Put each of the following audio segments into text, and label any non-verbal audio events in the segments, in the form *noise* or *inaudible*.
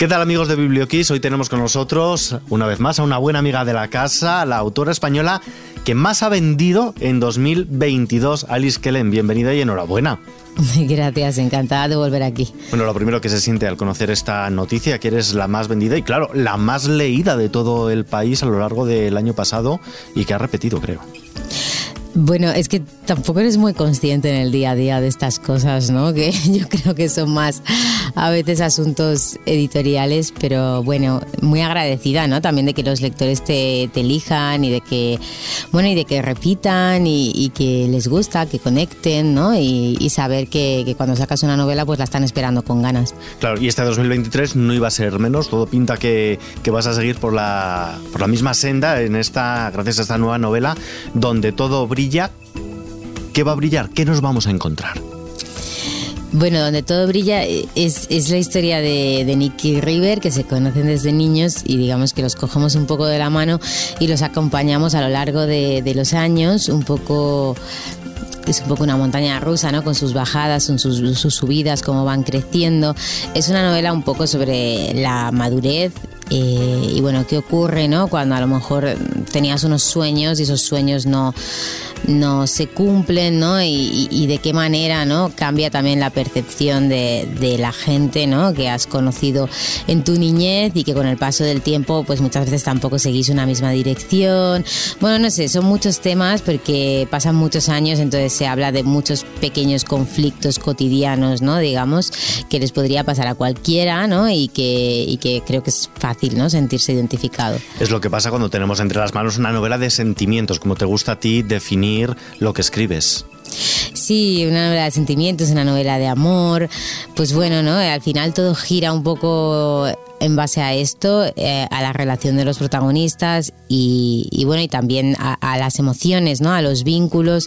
¿Qué tal amigos de Biblioquiz? Hoy tenemos con nosotros una vez más a una buena amiga de la casa, la autora española que más ha vendido en 2022, Alice Kellen. Bienvenida y enhorabuena. *laughs* Gracias, encantada de volver aquí. Bueno, lo primero que se siente al conocer esta noticia, que eres la más vendida y claro, la más leída de todo el país a lo largo del año pasado y que ha repetido, creo. Bueno, es que tampoco eres muy consciente en el día a día de estas cosas, ¿no? Que *laughs* yo creo que son más a veces asuntos editoriales, pero bueno, muy agradecida, ¿no? También de que los lectores te, elijan y de que, bueno, y de que repitan y, que les gusta, que conecten, ¿no? Y, saber que, cuando sacas una novela, pues la están esperando con ganas. Claro, y este 2023 no iba a ser menos, todo pinta que, que vas a seguir por la, por la misma senda en esta, gracias a esta nueva novela, donde todo brilla. ¿Qué va a brillar? ¿Qué nos vamos a encontrar? Bueno, donde todo brilla es, es la historia de, de Nicky River, que se conocen desde niños y digamos que los cogemos un poco de la mano y los acompañamos a lo largo de, los años, un poco es un poco una montaña rusa, ¿no? Con sus bajadas, sus, sus, subidas, cómo van creciendo. Es una novela un poco sobre la madurez eh, y bueno, qué ocurre, ¿no? Cuando a lo mejor tenías unos sueños y esos sueños no no se cumplen, ¿no? Y, de qué manera, ¿no? Cambia también la percepción de, la gente, ¿no? Que has conocido en tu niñez y que con el paso del tiempo, pues muchas veces tampoco seguís una misma dirección. Bueno, no sé, son muchos temas porque pasan muchos años, entonces se habla de muchos pequeños conflictos cotidianos, ¿no? Digamos, que les podría pasar a cualquiera, ¿no? Y que, y que creo que es fácil, ¿no? Sentirse identificado. Es lo que pasa cuando tenemos entre las manos una novela de sentimientos, como te gusta a ti definir lo que escribes. Sí, una novela de sentimientos, una novela de amor. Pues bueno, ¿no? Al final todo gira un poco en base a esto, eh, a la relación de los protagonistas y, bueno, y también a, las emociones, ¿no? A los vínculos,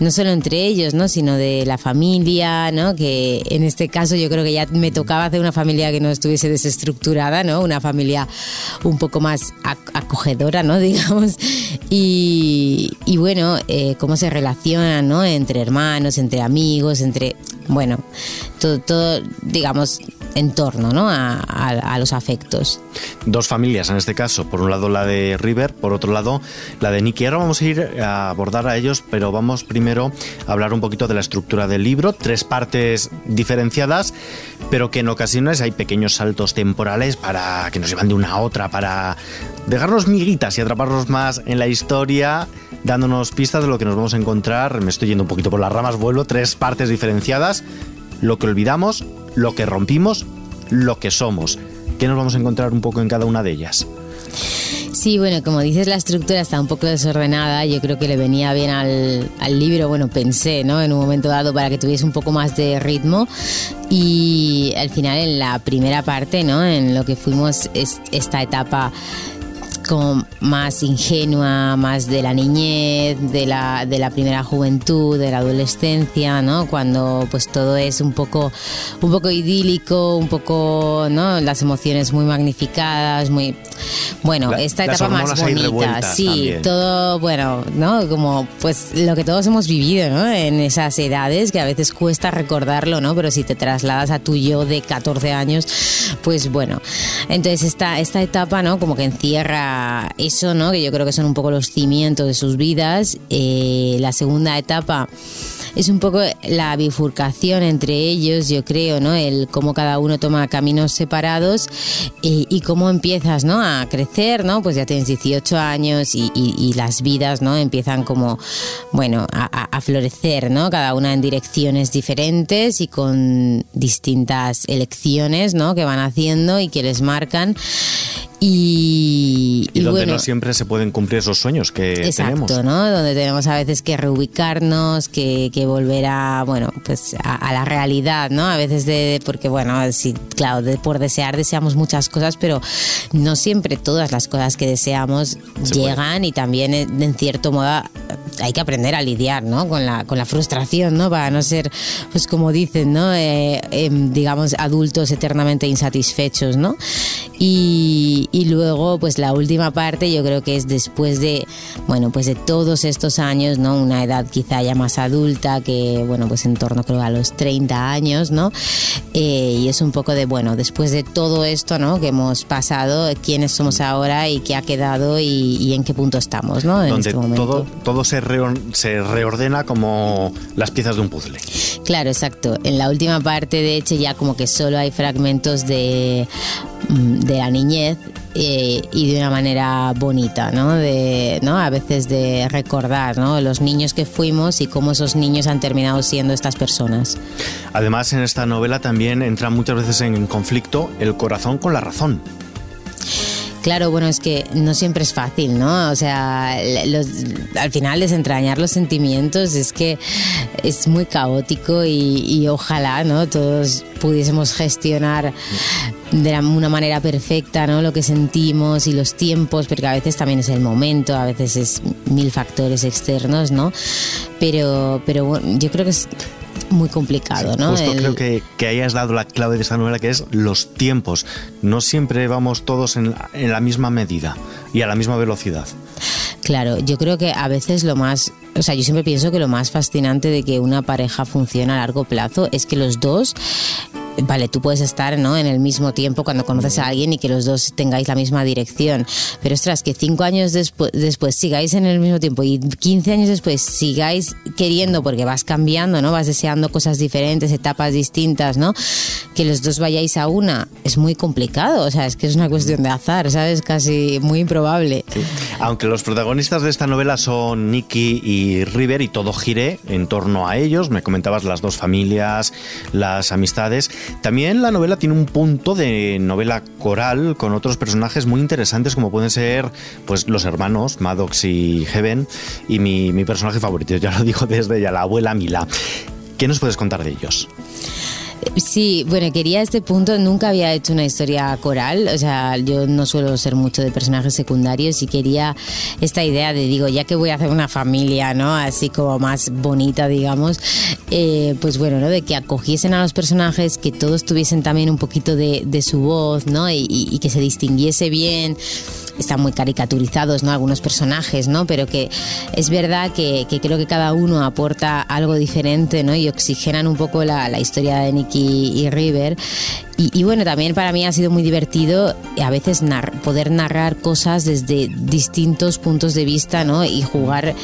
no solo entre ellos, ¿no? Sino de la familia, ¿no? Que en este caso yo creo que ya me tocaba hacer una familia que no estuviese desestructurada, ¿no? Una familia un poco más acogedora, ¿no? *laughs* Digamos. Y, bueno, eh, cómo se relacionan, ¿no? Entre hermanos, entre amigos, entre, bueno, todo, todo digamos, en torno ¿no? a, los afectos. Dos familias en este caso, por un lado la de River, por otro lado la de Nicky. Ahora vamos a ir a abordar a ellos, pero vamos primero a hablar un poquito de la estructura del libro, tres partes diferenciadas, pero que en ocasiones hay pequeños saltos temporales para que nos llevan de una a otra, para dejarnos miguitas y atraparnos más en la historia dándonos pistas de lo que nos vamos a encontrar. Me estoy yendo un poquito por las ramas, vuelvo, tres partes diferenciadas. Lo que olvidamos, lo que rompimos, lo que somos. ¿Qué nos vamos a encontrar un poco en cada una de ellas? Sí, bueno, como dices, la estructura está un poco desordenada. Yo creo que le venía bien al, libro, bueno, pensé, ¿no? En un momento dado para que tuviese un poco más de ritmo. Y al final, en la primera parte, ¿no? En lo que fuimos esta etapa como más ingenua, más de la niñez, de la, de la primera juventud, de la adolescencia, ¿no? Cuando pues todo es un poco, un poco idílico, un poco, ¿no? Las emociones muy magnificadas, muy... Bueno, esta etapa más bonita, sí, todo, bueno, ¿no? Como pues lo que todos hemos vivido, ¿no? En esas edades que a veces cuesta recordarlo, ¿no? Pero si te trasladas a tu yo de 14 años, pues bueno. Entonces esta, esta etapa, ¿no? Como que encierra eso, ¿no? Que yo creo que son un poco los cimientos de sus vidas. Eh, la segunda etapa es un poco la bifurcación entre ellos, yo creo, ¿no? El cómo cada uno toma caminos separados y, cómo empiezas, ¿no? A crecer, ¿no? Pues ya tienes 18 años y, las vidas, ¿no? Empiezan como, bueno, a, florecer, ¿no? Cada una en direcciones diferentes y con distintas elecciones, ¿no? Que van haciendo y que les marcan. Y, y, donde no siempre se pueden cumplir esos sueños que exacto, tenemos. ¿no? Donde tenemos a veces que reubicarnos, que, que volver a, bueno, pues a, la realidad, ¿no? A veces de, porque bueno, sí, claro, de, por desear deseamos muchas cosas, pero no siempre todas las cosas que deseamos llegan y también en cierto modo hay que aprender a lidiar, ¿no? Con la, con la frustración, ¿no? Para no ser, pues como dicen, ¿no? Eh, em, digamos, adultos eternamente insatisfechos, ¿no? Y, y, luego, pues la última parte yo creo que es después de, bueno, pues de todos estos años, ¿no? Una edad quizá ya más adulta, que, bueno, pues en torno creo a los 30 años, ¿no? Eh, y es un poco de, bueno, después de todo esto, ¿no? Que hemos pasado, quiénes somos ahora y qué ha quedado y, en qué punto estamos, ¿no? En Donde este momento. todo, todo se, se reordena como las piezas de un puzzle. Claro, exacto. En la última parte, de hecho, ya como que solo hay fragmentos de de la niñez eh, y de una manera bonita, ¿no? De, ¿no? A veces de recordar, ¿no? Los niños que fuimos y cómo esos niños han terminado siendo estas personas. Además, en esta novela también entra muchas veces en conflicto el corazón con la razón. Claro, bueno, es que no siempre es fácil, ¿no? O sea, al final desentrañar los sentimientos es que es muy caótico y, ojalá, ¿no? Todos pudiésemos gestionar de una manera perfecta, ¿no? Lo que sentimos y los tiempos, porque a veces también es el momento, a veces es mil factores externos, ¿no? Pero, pero bueno, yo creo que es muy complicado, ¿no? Justo creo que, que hayas dado la clave de esta novela, que es los tiempos. No siempre vamos todos en, en la misma medida y a la misma velocidad. Claro, yo creo que a veces lo más, o sea, yo siempre pienso que lo más fascinante de que una pareja funcione a largo plazo es que los dos vale, tú puedes estar ¿no? en el mismo tiempo cuando conoces a alguien y que los dos tengáis la misma dirección, pero ostras, que cinco años después, después sigáis en el mismo tiempo y 15 años después sigáis queriendo, porque vas cambiando, ¿no? vas deseando cosas diferentes, etapas distintas, ¿no? que los dos vayáis a una, es muy complicado, o sea, es que es una cuestión de azar, ¿sabes? Casi muy improbable. Aunque los protagonistas de esta novela son Nicky y River y todo gire en torno a ellos, me comentabas las dos familias, las amistades, también la novela tiene un punto de novela coral con otros personajes muy interesantes como pueden ser pues los hermanos Maddox y Heaven y mi, personaje favorito, *laughs* ya lo digo desde ya, la abuela Mila. ¿Qué nos puedes contar de ellos? Sí, bueno, quería este punto, nunca había hecho una historia coral, o sea, yo no suelo ser mucho de personajes secundarios y quería esta idea de, digo, ya que voy a hacer una familia, ¿no? Así como más bonita, digamos, eh, pues bueno, ¿no? De que acogiesen a los personajes, que todos tuviesen también un poquito de, su voz, ¿no? y que se distinguiese bien están muy caricaturizados, ¿no? Algunos personajes, ¿no? Pero que es verdad que, creo que cada uno aporta algo diferente, ¿no? Y oxigenan un poco la, historia de Nicky y River. Y, bueno, también para mí ha sido muy divertido a veces poder narrar cosas desde distintos puntos de vista, ¿no? Y jugar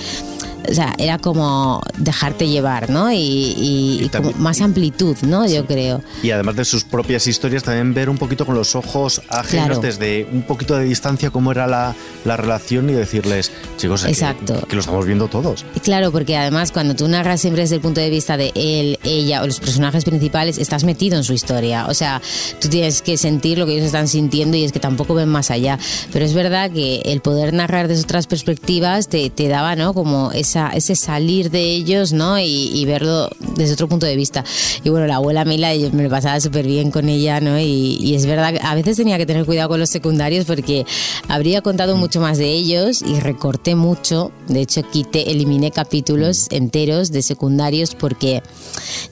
o sea, era como dejarte llevar, ¿no? Y, como más amplitud, ¿no? Yo creo. Y además de sus propias historias, también ver un poquito con los ojos ajenos, desde un poquito de distancia, cómo era la, la relación y decirles, chicos, Exacto. Que, lo estamos viendo todos. Claro, porque además cuando tú narras siempre desde el punto de vista de él, ella o los personajes principales, estás metido en su historia. O sea, tú tienes que sentir lo que ellos están sintiendo y es que tampoco ven más allá. Pero es verdad que el poder narrar desde otras perspectivas te, te daba, ¿no? Como ese ese salir de ellos, ¿no? Y, verlo desde otro punto de vista. Y bueno, la abuela Mila, yo me lo pasaba súper bien con ella, ¿no? Y, es verdad, a veces tenía que tener cuidado con los secundarios porque habría contado mucho más de ellos y recorté mucho. De hecho, quité, eliminé capítulos enteros de secundarios porque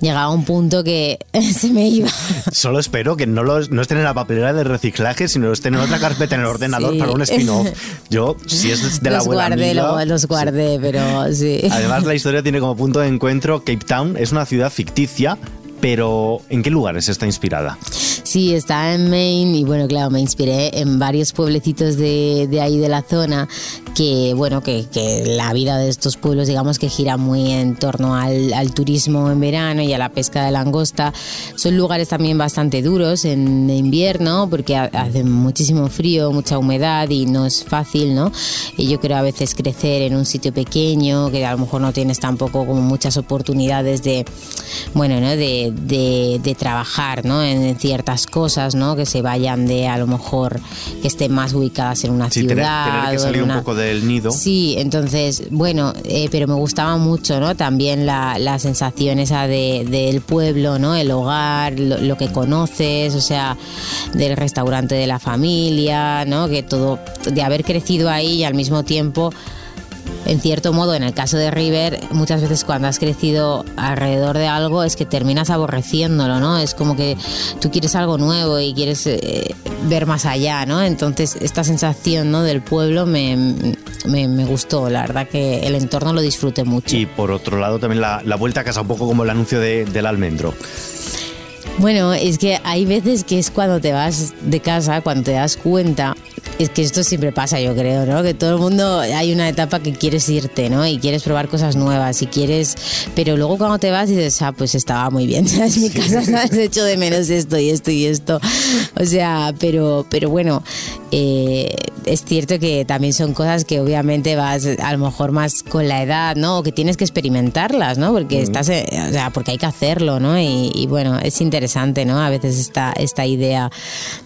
llegaba un punto que *laughs* se me iba. Solo espero que no, los, no estén en la papelera de reciclaje, sino estén en otra carpeta en el ordenador para un spin-off. Yo, si es de la abuela guardé, Mila, los guardé, pero Además, la historia tiene como punto de encuentro Cape Town, es una ciudad ficticia, pero ¿en qué lugares está inspirada? Sí, está en Maine y bueno, claro, me inspiré en varios pueblecitos de, de ahí de la zona que, bueno, que, que, la vida de estos pueblos, digamos que gira muy en torno al, turismo en verano y a la pesca de langosta. Son lugares también bastante duros en invierno porque hace muchísimo frío, mucha humedad y no es fácil, ¿no? Y yo creo a veces crecer en un sitio pequeño que a lo mejor no tienes tampoco como muchas oportunidades de, bueno, ¿no? De, de, de trabajar, ¿no? En ciertas cosas, ¿no? Que se vayan de a lo mejor que estén más ubicadas en una ciudad. Tener, que salir un poco del nido. Sí, entonces, bueno, eh, pero me gustaba mucho, ¿no? También la, la sensación esa de, del pueblo, ¿no? El hogar, lo, que conoces, o sea, del restaurante de la familia, ¿no? Que todo, de haber crecido ahí y al mismo tiempo en cierto modo, en el caso de River, muchas veces cuando has crecido alrededor de algo es que terminas aborreciéndolo, ¿no? Es como que tú quieres algo nuevo y quieres, eh, ver más allá, ¿no? Entonces esta sensación ¿no? del pueblo me, me, gustó, la verdad que el entorno lo disfruté mucho. Y por otro lado también la, vuelta a casa, un poco como el anuncio del almendro. Bueno, es que hay veces que es cuando te vas de casa, cuando te das cuenta es que esto siempre pasa, yo creo, ¿no? Que todo el mundo hay una etapa que quieres irte, ¿no? Y quieres probar cosas nuevas y quieres, pero luego cuando te vas dices, ah, pues estaba muy bien, *laughs* ¿sabes? Mi casa, ¿sabes? He hecho de menos esto y esto y esto. O sea, pero, pero bueno, eh, es cierto que también son cosas que obviamente vas a lo mejor más con la edad, ¿no? O que tienes que experimentarlas, ¿no? Porque estás, eh, o sea, porque hay que hacerlo, ¿no? Y, y, bueno, es interesante, ¿no? A veces esta, esta idea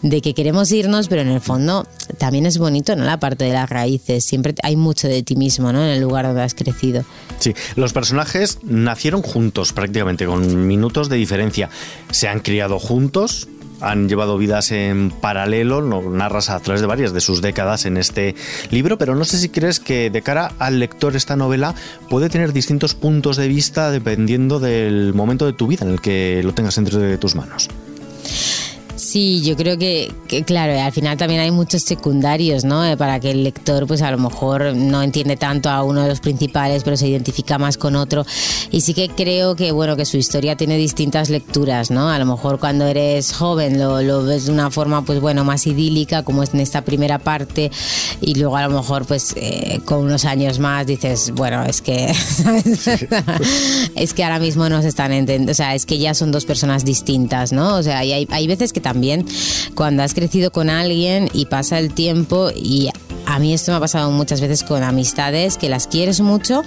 de que queremos irnos, pero en el fondo también es bonito, ¿no? La parte de las raíces. Siempre hay mucho de ti mismo, ¿no? En el lugar donde has crecido. Sí, los personajes nacieron juntos prácticamente, con minutos de diferencia. Se han criado juntos, han llevado vidas en paralelo, lo narras a través de varias de sus décadas en este libro, pero no sé si crees que de cara al lector esta novela puede tener distintos puntos de vista dependiendo del momento de tu vida en el que lo tengas entre tus manos. Sí, yo creo que, claro, al final también hay muchos secundarios, ¿no? Eh, para que el lector, pues a lo mejor no entiende tanto a uno de los principales, pero se identifica más con otro. Y sí que creo que, bueno, que su historia tiene distintas lecturas, ¿no? A lo mejor cuando eres joven lo, ves de una forma, pues bueno, más idílica, como es en esta primera parte, y luego a lo mejor, pues eh, con unos años más dices, bueno, es que, *laughs* es que ahora mismo no se están entendiendo, o sea, es que ya son dos personas distintas, ¿no? O sea, y hay, hay veces que también cuando has crecido con alguien y pasa el tiempo y a mí esto me ha pasado muchas veces con amistades que las quieres mucho,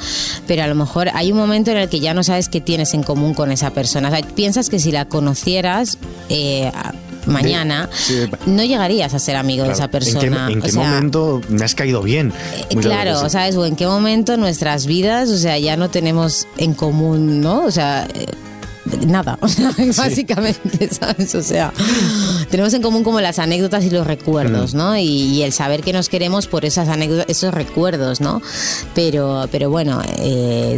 pero a lo mejor hay un momento en el que ya no sabes qué tienes en común con esa persona. piensas que si la conocieras eh, mañana, no llegarías a ser amigo de esa persona. ¿En qué, momento me has caído bien? Eh, claro, ¿sabes? O en qué momento nuestras vidas, o sea, ya no tenemos en común, ¿no? O sea nada, *laughs* básicamente, ¿sabes? O sea, tenemos en común como las anécdotas y los recuerdos. ¿no? Y, el saber que nos queremos por esas anécdotas, esos recuerdos, ¿no? Pero, pero bueno, eh,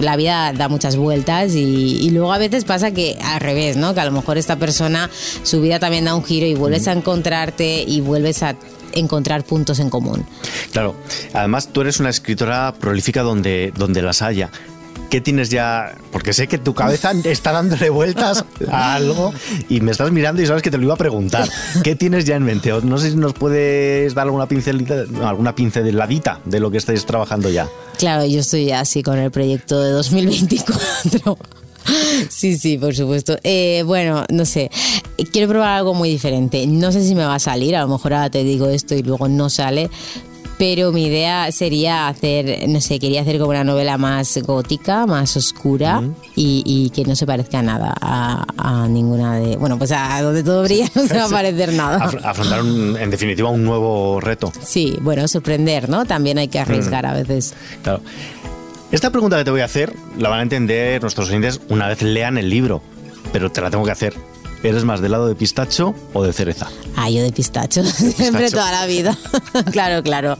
la vida da muchas vueltas y, luego a veces pasa que al revés, ¿no? Que a lo mejor esta persona, su vida también da un giro y vuelves a encontrarte y vuelves a encontrar puntos en común. Claro, además tú eres una escritora prolífica donde, donde las haya. ¿Qué tienes ya? Porque sé que tu cabeza está dándole vueltas a algo y me estás mirando y sabes que te lo iba a preguntar. ¿Qué tienes ya en mente? No sé si nos puedes dar alguna pincelita, alguna pinceladita de lo que estáis trabajando ya. Claro, yo estoy así con el proyecto de 2024. Sí, sí, por supuesto. Eh, bueno, no sé. Quiero probar algo muy diferente. No sé si me va a salir. A lo mejor ahora te digo esto y luego no sale pero mi idea sería hacer, no sé, quería hacer como una novela más gótica, más oscura y, que no se parezca a nada, a, ninguna de... Bueno, pues a donde todo brilla *laughs* no se va a parecer nada. afrontar, en definitiva, un nuevo reto. Sí, bueno, sorprender, ¿no? También hay que arriesgar a veces. Claro. Esta pregunta que te voy a hacer la van a entender nuestros oyentes una vez lean el libro, pero te la tengo que hacer. ¿Eres más del lado de pistacho o de cereza? Ah, yo de pistacho, *laughs* siempre toda la vida. *laughs* claro, claro.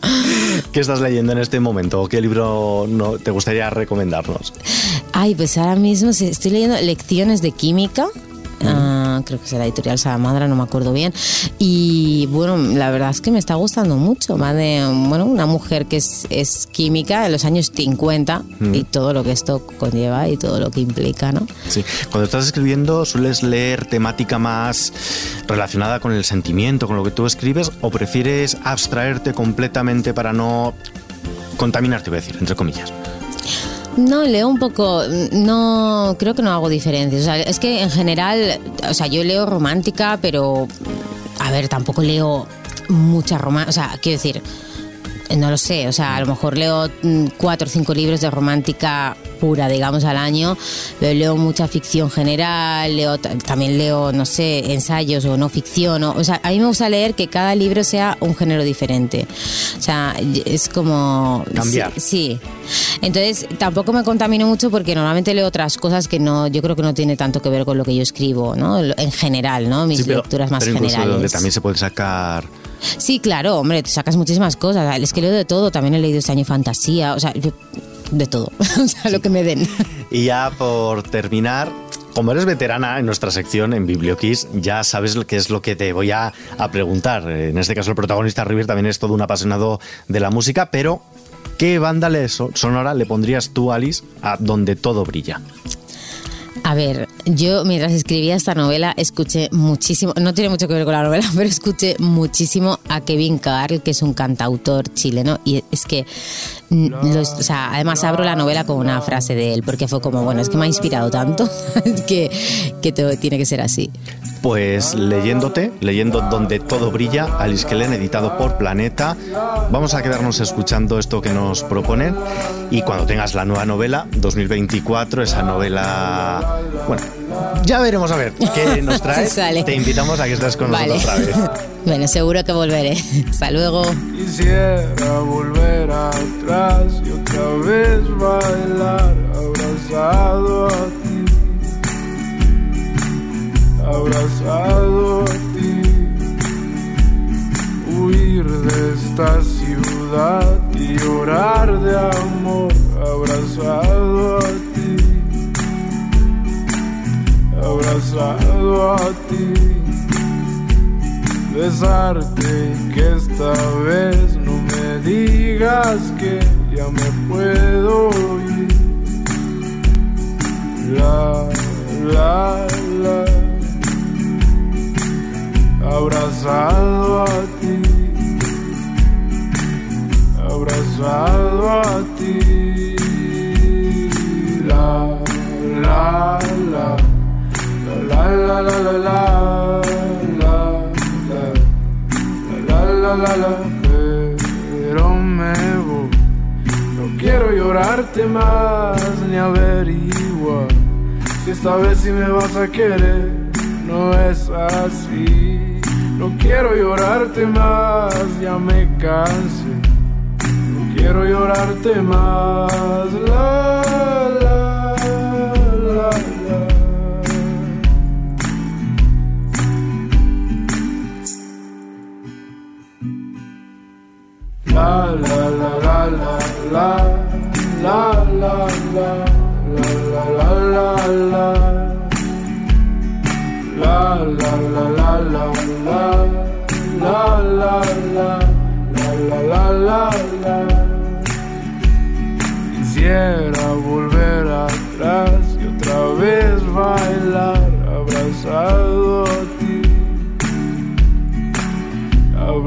¿Qué estás leyendo en este momento? ¿Qué libro no, te gustaría recomendarnos? Ay, pues ahora mismo estoy leyendo Lecciones de Química Creo que es la editorial Salamandra, no me acuerdo bien. Y bueno, la verdad es que me está gustando mucho, más de bueno, una mujer que es, es química de los años 50 y todo lo que esto conlleva y todo lo que implica, ¿no? Sí, cuando estás escribiendo, ¿sueles leer temática más relacionada con el sentimiento, con lo que tú escribes, o prefieres abstraerte completamente para no contaminarte, voy a decir, entre comillas? No, leo un poco, no, creo que no hago diferencias. O sea, es que en general, o sea, yo leo romántica, pero, a ver, tampoco leo mucha romántica, o sea, quiero decir, no lo sé, o sea, a lo mejor leo mm, cuatro o cinco libros de romántica pura, digamos, al año. Leo mucha ficción general, leo, también leo, no sé, ensayos o no ficción. O, sea, a mí me gusta leer que cada libro sea un género diferente. O sea, es como... Cambiar. Sí. Entonces, tampoco me contamino mucho porque normalmente leo otras cosas que no, yo creo que no tiene tanto que ver con lo que yo escribo, ¿no? En general, ¿no? Mis lecturas más generales. donde también se puede sacar Sí, claro, hombre, te sacas muchísimas cosas. Es que leo de todo, también he leído este año fantasía, o sea, de todo, *laughs* o sea, lo que me den. Y ya por terminar, como eres veterana en nuestra sección en Biblioquiz, ya sabes qué es lo que te voy a, a preguntar. En este caso, el protagonista River también es todo un apasionado de la música, pero ¿qué banda sonora le pondrías tú, Alice, a Donde todo brilla? A ver, yo mientras escribía esta novela escuché muchísimo, no tiene mucho que ver con la novela, *laughs* pero escuché muchísimo a Kevin Carl, que es un cantautor chileno, y es que, los, o sea, además abro la novela con una frase de él, porque fue como, bueno, es que me ha inspirado tanto *laughs* que, que tiene que ser así. Pues leyéndote, leyendo Donde todo brilla, Alice Kellen, editado por Planeta, vamos a quedarnos escuchando esto que nos proponen y cuando tengas la nueva novela, 2024, esa novela, bueno, ya veremos a ver qué *laughs* nos trae. Te invitamos a que estés con nosotros otra vez. *laughs* bueno, seguro que volveré. *laughs* Hasta luego. Quisiera volver atrás y otra vez bailar abrazado a ti abrazado a ti, huir de esta ciudad y llorar de amor, abrazado a ti, abrazado a ti, besarte que esta vez no me digas que ya me puedo ir. La, la, la abrazado a ti, abrazado a ti. La, la, la, la, la, la, la, la, la, la, la, la, la, pero me voy. No quiero llorarte más ni averiguar si esta vez sí me vas a querer. No es así. No quiero llorarte más, ya me cansé. No quiero llorarte más.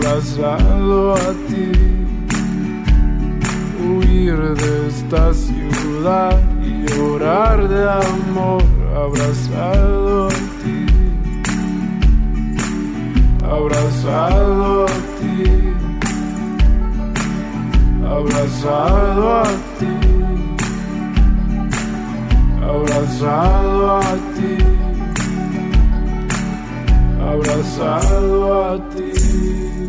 Abrazado a ti, huir de esta ciudad y llorar de amor abrazado a ti. abrazado a ti, abrazado a ti, abrazado a ti, abrazado a ti.